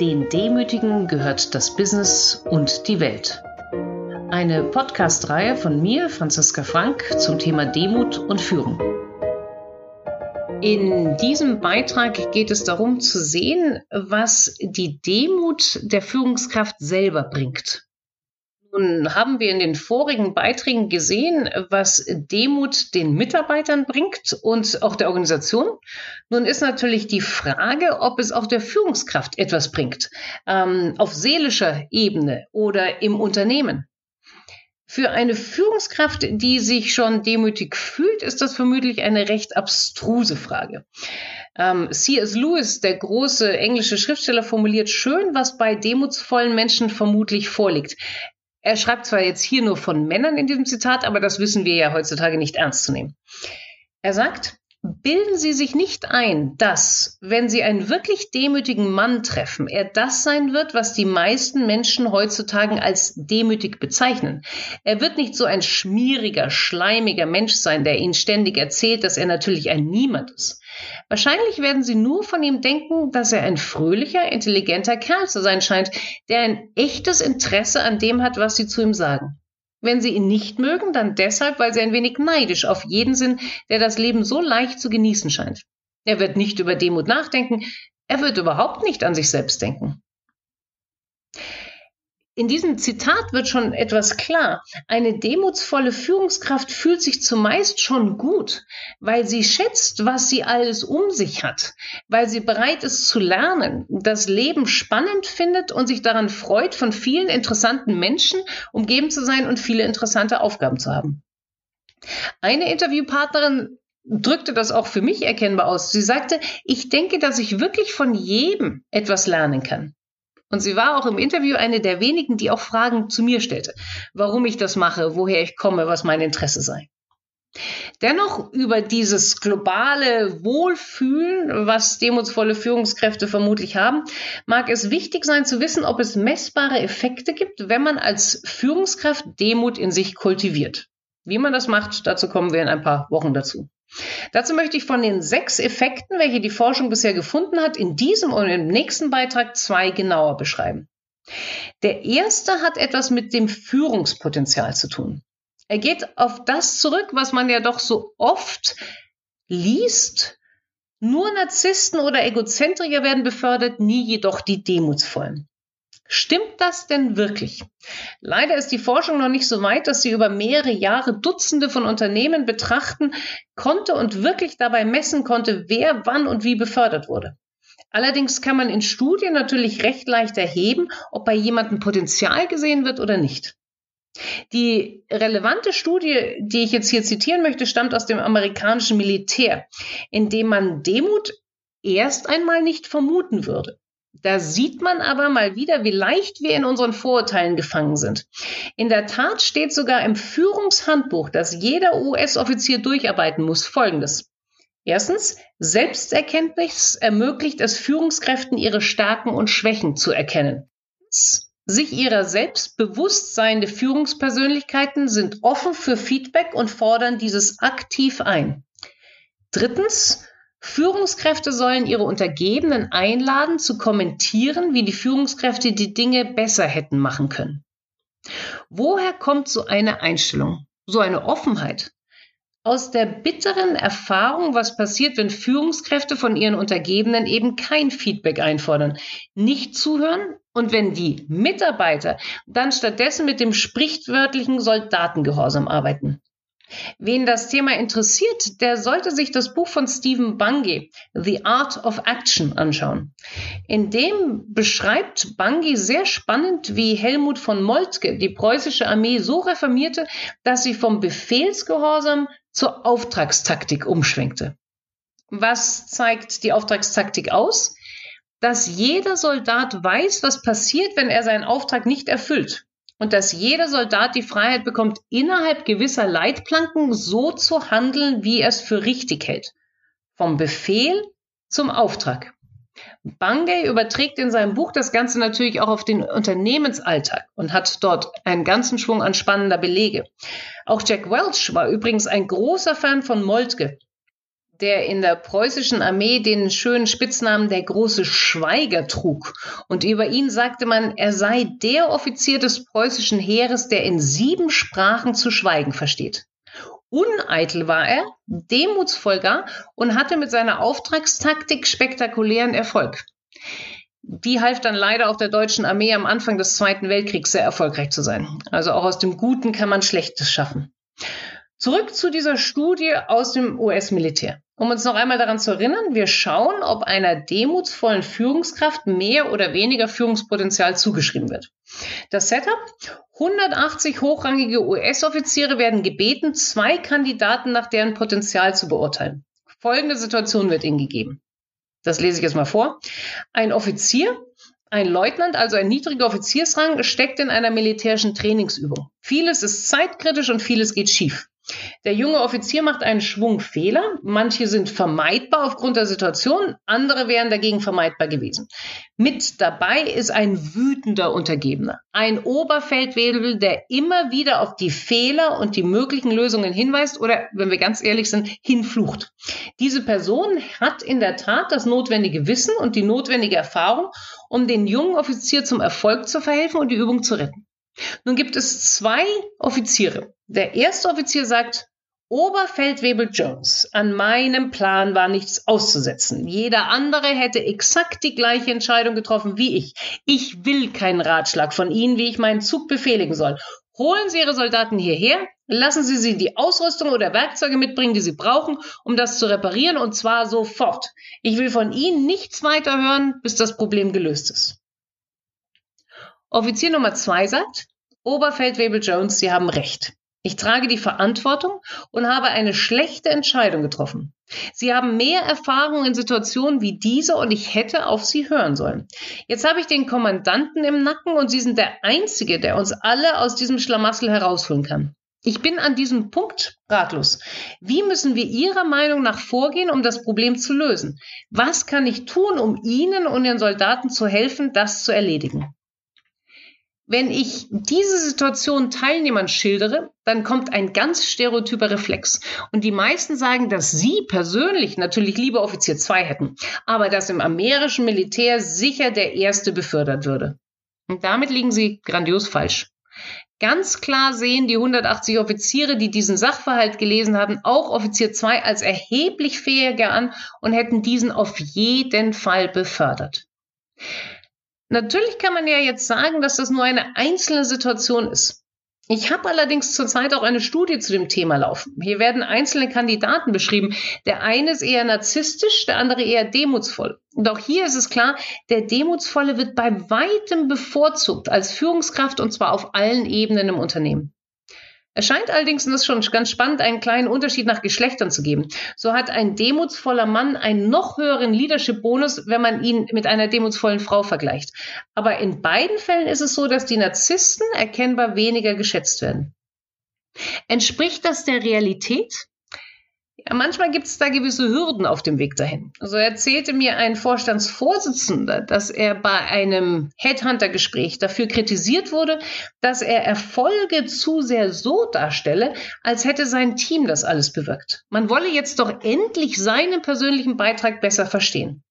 Den Demütigen gehört das Business und die Welt. Eine Podcast-Reihe von mir, Franziska Frank, zum Thema Demut und Führung. In diesem Beitrag geht es darum zu sehen, was die Demut der Führungskraft selber bringt. Nun haben wir in den vorigen Beiträgen gesehen, was Demut den Mitarbeitern bringt und auch der Organisation. Nun ist natürlich die Frage, ob es auch der Führungskraft etwas bringt, ähm, auf seelischer Ebene oder im Unternehmen. Für eine Führungskraft, die sich schon demütig fühlt, ist das vermutlich eine recht abstruse Frage. Ähm, C.S. Lewis, der große englische Schriftsteller, formuliert schön, was bei demutsvollen Menschen vermutlich vorliegt. Er schreibt zwar jetzt hier nur von Männern in diesem Zitat, aber das wissen wir ja heutzutage nicht ernst zu nehmen. Er sagt, bilden Sie sich nicht ein, dass, wenn Sie einen wirklich demütigen Mann treffen, er das sein wird, was die meisten Menschen heutzutage als demütig bezeichnen. Er wird nicht so ein schmieriger, schleimiger Mensch sein, der Ihnen ständig erzählt, dass er natürlich ein Niemand ist. Wahrscheinlich werden Sie nur von ihm denken, dass er ein fröhlicher, intelligenter Kerl zu sein scheint, der ein echtes Interesse an dem hat, was Sie zu ihm sagen. Wenn Sie ihn nicht mögen, dann deshalb, weil Sie ein wenig neidisch auf jeden sind, der das Leben so leicht zu genießen scheint. Er wird nicht über Demut nachdenken, er wird überhaupt nicht an sich selbst denken. In diesem Zitat wird schon etwas klar. Eine demutsvolle Führungskraft fühlt sich zumeist schon gut, weil sie schätzt, was sie alles um sich hat, weil sie bereit ist zu lernen, das Leben spannend findet und sich daran freut, von vielen interessanten Menschen umgeben zu sein und viele interessante Aufgaben zu haben. Eine Interviewpartnerin drückte das auch für mich erkennbar aus. Sie sagte, ich denke, dass ich wirklich von jedem etwas lernen kann. Und sie war auch im Interview eine der wenigen, die auch Fragen zu mir stellte. Warum ich das mache, woher ich komme, was mein Interesse sei. Dennoch über dieses globale Wohlfühlen, was demutsvolle Führungskräfte vermutlich haben, mag es wichtig sein zu wissen, ob es messbare Effekte gibt, wenn man als Führungskraft Demut in sich kultiviert. Wie man das macht, dazu kommen wir in ein paar Wochen dazu. Dazu möchte ich von den sechs Effekten, welche die Forschung bisher gefunden hat, in diesem und im nächsten Beitrag zwei genauer beschreiben. Der erste hat etwas mit dem Führungspotenzial zu tun. Er geht auf das zurück, was man ja doch so oft liest. Nur Narzissten oder Egozentriker werden befördert, nie jedoch die Demutsvollen. Stimmt das denn wirklich? Leider ist die Forschung noch nicht so weit, dass sie über mehrere Jahre Dutzende von Unternehmen betrachten konnte und wirklich dabei messen konnte, wer wann und wie befördert wurde. Allerdings kann man in Studien natürlich recht leicht erheben, ob bei jemandem Potenzial gesehen wird oder nicht. Die relevante Studie, die ich jetzt hier zitieren möchte, stammt aus dem amerikanischen Militär, in dem man Demut erst einmal nicht vermuten würde. Da sieht man aber mal wieder, wie leicht wir in unseren Vorurteilen gefangen sind. In der Tat steht sogar im Führungshandbuch, das jeder US-Offizier durcharbeiten muss, Folgendes. Erstens, Selbsterkenntnis ermöglicht es Führungskräften, ihre Stärken und Schwächen zu erkennen. Sich ihrer selbst bewusst seiende Führungspersönlichkeiten sind offen für Feedback und fordern dieses aktiv ein. Drittens, Führungskräfte sollen ihre Untergebenen einladen, zu kommentieren, wie die Führungskräfte die Dinge besser hätten machen können. Woher kommt so eine Einstellung, so eine Offenheit? Aus der bitteren Erfahrung, was passiert, wenn Führungskräfte von ihren Untergebenen eben kein Feedback einfordern, nicht zuhören und wenn die Mitarbeiter dann stattdessen mit dem sprichwörtlichen Soldatengehorsam arbeiten. Wen das Thema interessiert, der sollte sich das Buch von Stephen Bungay, The Art of Action, anschauen. In dem beschreibt Bungay sehr spannend, wie Helmut von Moltke die preußische Armee so reformierte, dass sie vom Befehlsgehorsam zur Auftragstaktik umschwenkte. Was zeigt die Auftragstaktik aus? Dass jeder Soldat weiß, was passiert, wenn er seinen Auftrag nicht erfüllt und dass jeder Soldat die Freiheit bekommt, innerhalb gewisser Leitplanken so zu handeln, wie er es für richtig hält. Vom Befehl zum Auftrag. Bangay überträgt in seinem Buch das Ganze natürlich auch auf den Unternehmensalltag und hat dort einen ganzen Schwung an spannender Belege. Auch Jack Welch war übrigens ein großer Fan von Moltke. Der in der preußischen Armee den schönen Spitznamen der große Schweiger trug. Und über ihn sagte man, er sei der Offizier des preußischen Heeres, der in sieben Sprachen zu schweigen versteht. Uneitel war er, demutsvoll gar und hatte mit seiner Auftragstaktik spektakulären Erfolg. Die half dann leider auch der deutschen Armee am Anfang des Zweiten Weltkriegs sehr erfolgreich zu sein. Also auch aus dem Guten kann man Schlechtes schaffen. Zurück zu dieser Studie aus dem US-Militär. Um uns noch einmal daran zu erinnern, wir schauen, ob einer demutsvollen Führungskraft mehr oder weniger Führungspotenzial zugeschrieben wird. Das Setup, 180 hochrangige US-Offiziere werden gebeten, zwei Kandidaten nach deren Potenzial zu beurteilen. Folgende Situation wird ihnen gegeben. Das lese ich jetzt mal vor. Ein Offizier, ein Leutnant, also ein niedriger Offiziersrang, steckt in einer militärischen Trainingsübung. Vieles ist zeitkritisch und vieles geht schief. Der junge Offizier macht einen Schwung Fehler. Manche sind vermeidbar aufgrund der Situation, andere wären dagegen vermeidbar gewesen. Mit dabei ist ein wütender Untergebener, ein Oberfeldwebel, der immer wieder auf die Fehler und die möglichen Lösungen hinweist oder, wenn wir ganz ehrlich sind, hinflucht. Diese Person hat in der Tat das notwendige Wissen und die notwendige Erfahrung, um den jungen Offizier zum Erfolg zu verhelfen und die Übung zu retten. Nun gibt es zwei Offiziere. Der erste Offizier sagt, Oberfeldwebel Jones, an meinem Plan war nichts auszusetzen. Jeder andere hätte exakt die gleiche Entscheidung getroffen wie ich. Ich will keinen Ratschlag von Ihnen, wie ich meinen Zug befehligen soll. Holen Sie Ihre Soldaten hierher, lassen Sie sie die Ausrüstung oder Werkzeuge mitbringen, die sie brauchen, um das zu reparieren, und zwar sofort. Ich will von Ihnen nichts weiter hören, bis das Problem gelöst ist. Offizier Nummer zwei sagt, Oberfeldwebel Jones, Sie haben recht. Ich trage die Verantwortung und habe eine schlechte Entscheidung getroffen. Sie haben mehr Erfahrung in Situationen wie diese und ich hätte auf Sie hören sollen. Jetzt habe ich den Kommandanten im Nacken und Sie sind der Einzige, der uns alle aus diesem Schlamassel herausholen kann. Ich bin an diesem Punkt ratlos. Wie müssen wir Ihrer Meinung nach vorgehen, um das Problem zu lösen? Was kann ich tun, um Ihnen und Ihren Soldaten zu helfen, das zu erledigen? Wenn ich diese Situation Teilnehmern schildere, dann kommt ein ganz stereotyper Reflex. Und die meisten sagen, dass sie persönlich natürlich lieber Offizier 2 hätten, aber dass im amerikanischen Militär sicher der Erste befördert würde. Und damit liegen sie grandios falsch. Ganz klar sehen die 180 Offiziere, die diesen Sachverhalt gelesen haben, auch Offizier 2 als erheblich fähiger an und hätten diesen auf jeden Fall befördert. Natürlich kann man ja jetzt sagen, dass das nur eine einzelne Situation ist. Ich habe allerdings zurzeit auch eine Studie zu dem Thema laufen. Hier werden einzelne Kandidaten beschrieben. Der eine ist eher narzisstisch, der andere eher demutsvoll. Und auch hier ist es klar, der Demutsvolle wird bei weitem bevorzugt als Führungskraft und zwar auf allen Ebenen im Unternehmen. Es scheint allerdings, und das ist schon ganz spannend, einen kleinen Unterschied nach Geschlechtern zu geben. So hat ein demutsvoller Mann einen noch höheren Leadership-Bonus, wenn man ihn mit einer demutsvollen Frau vergleicht. Aber in beiden Fällen ist es so, dass die Narzissten erkennbar weniger geschätzt werden. Entspricht das der Realität? Manchmal gibt es da gewisse Hürden auf dem Weg dahin. So erzählte mir ein Vorstandsvorsitzender, dass er bei einem Headhunter-Gespräch dafür kritisiert wurde, dass er Erfolge zu sehr so darstelle, als hätte sein Team das alles bewirkt. Man wolle jetzt doch endlich seinen persönlichen Beitrag besser verstehen.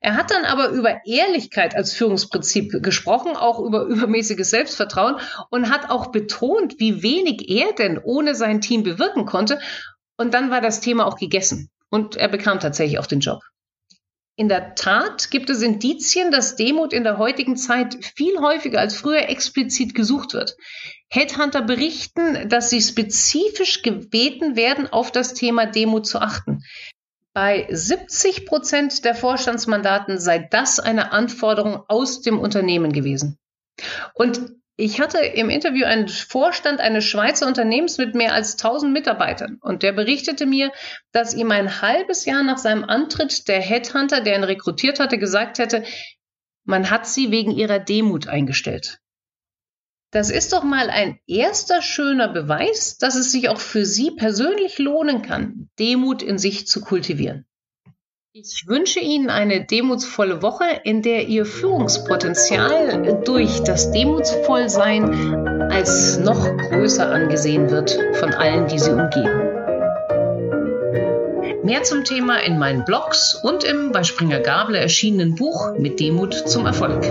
Er hat dann aber über Ehrlichkeit als Führungsprinzip gesprochen, auch über übermäßiges Selbstvertrauen und hat auch betont, wie wenig er denn ohne sein Team bewirken konnte und dann war das Thema auch gegessen. Und er bekam tatsächlich auch den Job. In der Tat gibt es Indizien, dass Demut in der heutigen Zeit viel häufiger als früher explizit gesucht wird. Headhunter berichten, dass sie spezifisch gebeten werden, auf das Thema Demut zu achten. Bei 70 Prozent der Vorstandsmandaten sei das eine Anforderung aus dem Unternehmen gewesen. Und ich hatte im Interview einen Vorstand eines Schweizer Unternehmens mit mehr als 1000 Mitarbeitern und der berichtete mir, dass ihm ein halbes Jahr nach seinem Antritt der Headhunter, der ihn rekrutiert hatte, gesagt hätte, man hat sie wegen ihrer Demut eingestellt. Das ist doch mal ein erster schöner Beweis, dass es sich auch für Sie persönlich lohnen kann, Demut in sich zu kultivieren. Ich wünsche Ihnen eine demutsvolle Woche, in der Ihr Führungspotenzial durch das Demutsvollsein als noch größer angesehen wird von allen, die Sie umgeben. Mehr zum Thema in meinen Blogs und im bei Springer Gabler erschienenen Buch Mit Demut zum Erfolg.